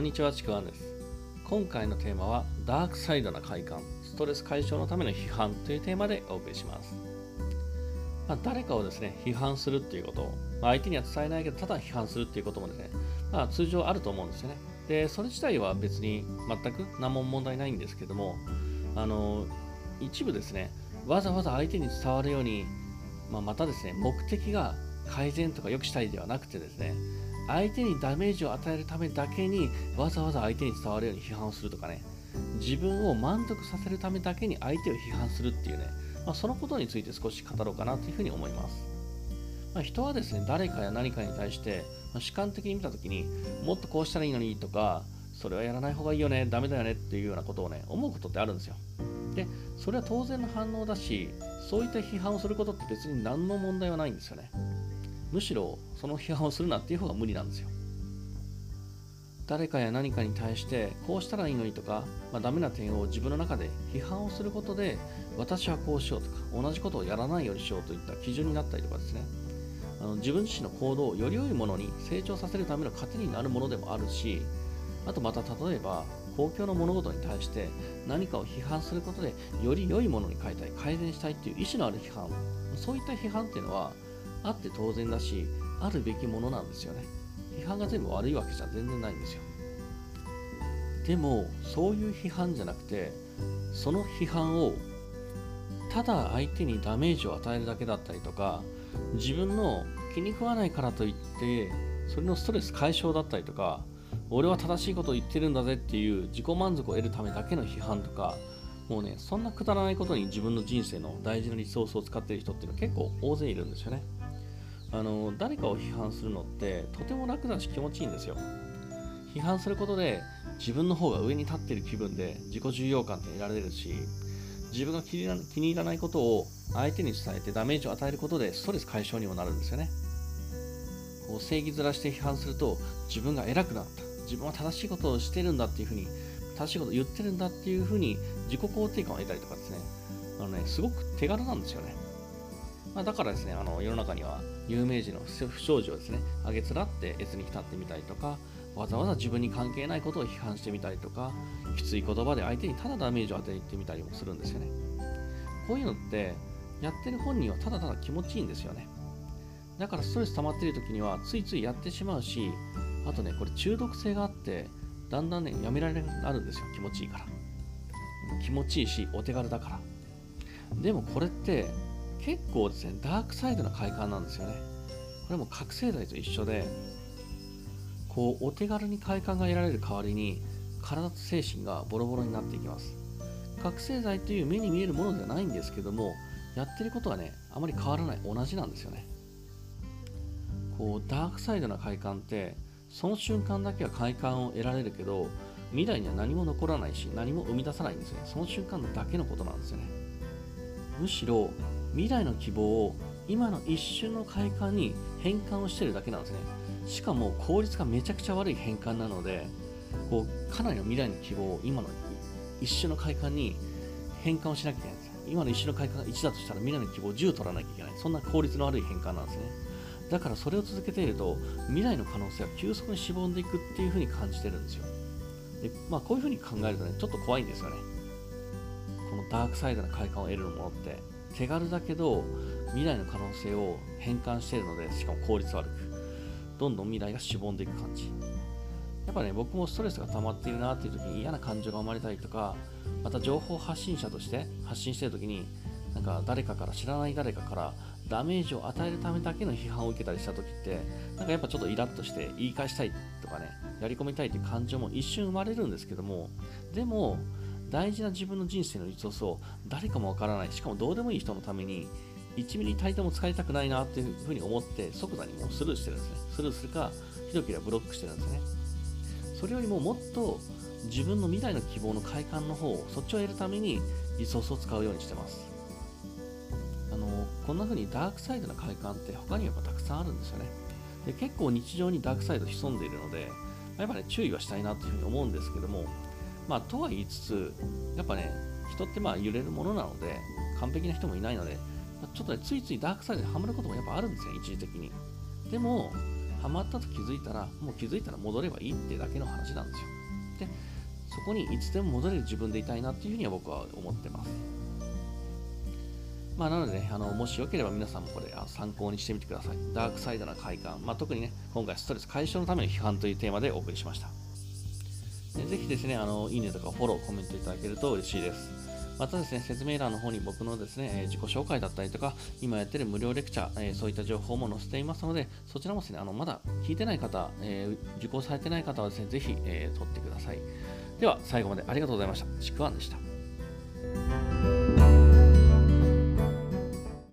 こんにちは、ちくわんです。今回のテーマは、ダークサイドな快感、ストレス解消のための批判というテーマでお送りします。まあ、誰かをですね、批判するっていうことを、まあ、相手には伝えないけど、ただ批判するっていうこともですね、まあ、通常あると思うんですよね。で、それ自体は別に全く何も問題ないんですけども、あの、一部ですね、わざわざ相手に伝わるように、まあ、またですね、目的が改善とか良くしたいではなくてですね、相手にダメージを与えるためだけにわざわざ相手に伝わるように批判をするとかね。自分を満足させるためだけに相手を批判するっていうね、まあ、そのことについて少し語ろうかなというふうに思います、まあ、人はですね誰かや何かに対して、ま、主観的に見た時にもっとこうしたらいいのにとかそれはやらない方がいいよねダメだよねっていうようなことをね思うことってあるんですよ。でそれは当然の反応だしそういった批判をすることって別に何の問題はないんですよね。むしろその批判をするなっていう方が無理なんですよ。誰かや何かに対してこうしたらいいのにとか、まあ、ダメな点を自分の中で批判をすることで私はこうしようとか同じことをやらないようにしようといった基準になったりとかですね。あの自分自身の行動をより良いものに成長させるための糧になるものでもあるしあとまた例えば公共の物事に対して何かを批判することでより良いものに変えたい改善したいっていう意思のある批判。そういった批判っていうのはあって当然だしあるべきものなんですよね。批判が全部悪いわけじゃ全然ないんですよ。でもそういう批判じゃなくてその批判をただ相手にダメージを与えるだけだったりとか自分の気に食わないからといってそれのストレス解消だったりとか俺は正しいことを言ってるんだぜっていう自己満足を得るためだけの批判とかもうねそんなくだらないことに自分の人生の大事なリソースを使ってる人っていうのは結構大勢いるんですよね。あの誰かを批判するのってとても楽だし気持ちいいんですよ。批判することで自分の方が上に立ってる気分で自己重要感って得られるし自分が気に入らないことを相手に伝えてダメージを与えることでストレス解消にもなるんですよね。こう正義面して批判すると自分が偉くなった自分は正しいことをしてるんだっていうふうに正しいことを言ってるんだっていうふうに自己肯定感を得たりとかですね。あのねすごく手軽なんですよね。まあ、だからですね、あの世の中には有名人の不祥事をですね、あげつらって越に浸ってみたりとか、わざわざ自分に関係ないことを批判してみたりとか、きつい言葉で相手にただダメージを与えてみたりもするんですよね。こういうのって、やってる本人はただただ気持ちいいんですよね。だからストレス溜まってる時にはついついやってしまうし、あとね、これ中毒性があって、だんだんね、やめられなくなるんですよ。気持ちいいから。気持ちいいし、お手軽だから。でもこれって、結構ですね、ダークサイドな快感なんですよね。これも覚醒剤と一緒で、こう、お手軽に快感が得られる代わりに、体と精神がボロボロになっていきます。覚醒剤という目に見えるものではないんですけども、やってることはね、あまり変わらない、同じなんですよね。こう、ダークサイドな快感って、その瞬間だけは快感を得られるけど、未来には何も残らないし、何も生み出さないんですね。その瞬間だけのことなんですよね。むしろ、未来の希望を今の一瞬の快感に変換をしてるだけなんですね。しかも効率がめちゃくちゃ悪い変換なのでこうかなりの未来の希望を今の一瞬の快感に変換をしなきゃいけないんです今の一瞬の快感が1だとしたら未来の希望を10取らなきゃいけない。そんな効率の悪い変換なんですね。だからそれを続けていると未来の可能性は急速にしぼんでいくっていうふうに感じてるんですよ。でまあこういうふうに考えるとねちょっと怖いんですよね。このダークサイドな快感を得るものって。手軽だけど未来の可能性を変換しているのでしかも効率悪くどんどん未来がしぼんでいく感じ。やっぱね僕もストレスが溜まっているなっていう時に嫌な感情が生まれたりとかまた情報発信者として発信してる時になんか誰かから知らない誰かからダメージを与えるためだけの批判を受けたりした時ってなんかやっぱちょっとイラッとして言い返したいとかねやり込みたいという感情も一瞬生まれるんですけどもでも大事な自分の人生のリソースを誰かもわからない、しかもどうでもいい人のために1ミリたりとも使いたくないなっていうふうに思って即座にもうスルーしてるんですね。スルーするか、ひどければブロックしてるんですね。それよりももっと自分の未来の希望の快感の方を、そっちを得るためにリソースを使うようにしてます。あの、こんな風にダークサイドな快感って他にやっぱたくさんあるんですよね。で結構日常にダークサイド潜んでいるので、やっぱね、注意はしたいなというふうに思うんですけども、まあ、とは言いつつ、やっぱね、人ってまあ揺れるものなので、完璧な人もいないので、ちょっとね、ついついダークサイドにはまることもやっぱあるんですよ、一時的に。でも、ハマったと気づいたら、もう気づいたら戻ればいいってだけの話なんですよ。で、そこにいつでも戻れる自分でいたいなっていうふうには僕は思ってます。まあ、なので、ね、あのもしよければ皆さんもこれ参考にしてみてください。ダークサイドな快感。まあ、特にね、今回ストレス解消のための批判というテーマでお送りしました。ぜひですね、あのいいねとかフォロー、コメントいただけると嬉しいです。またですね、説明欄の方に僕のですね、自己紹介だったりとか、今やってる無料レクチャー、えそういった情報も載せていますので、そちらもですね、あのまだ聞いてない方、えー、受講されてない方はですね、ぜひ、えー、取ってください。では、最後までありがとうございました。ちくわんでした。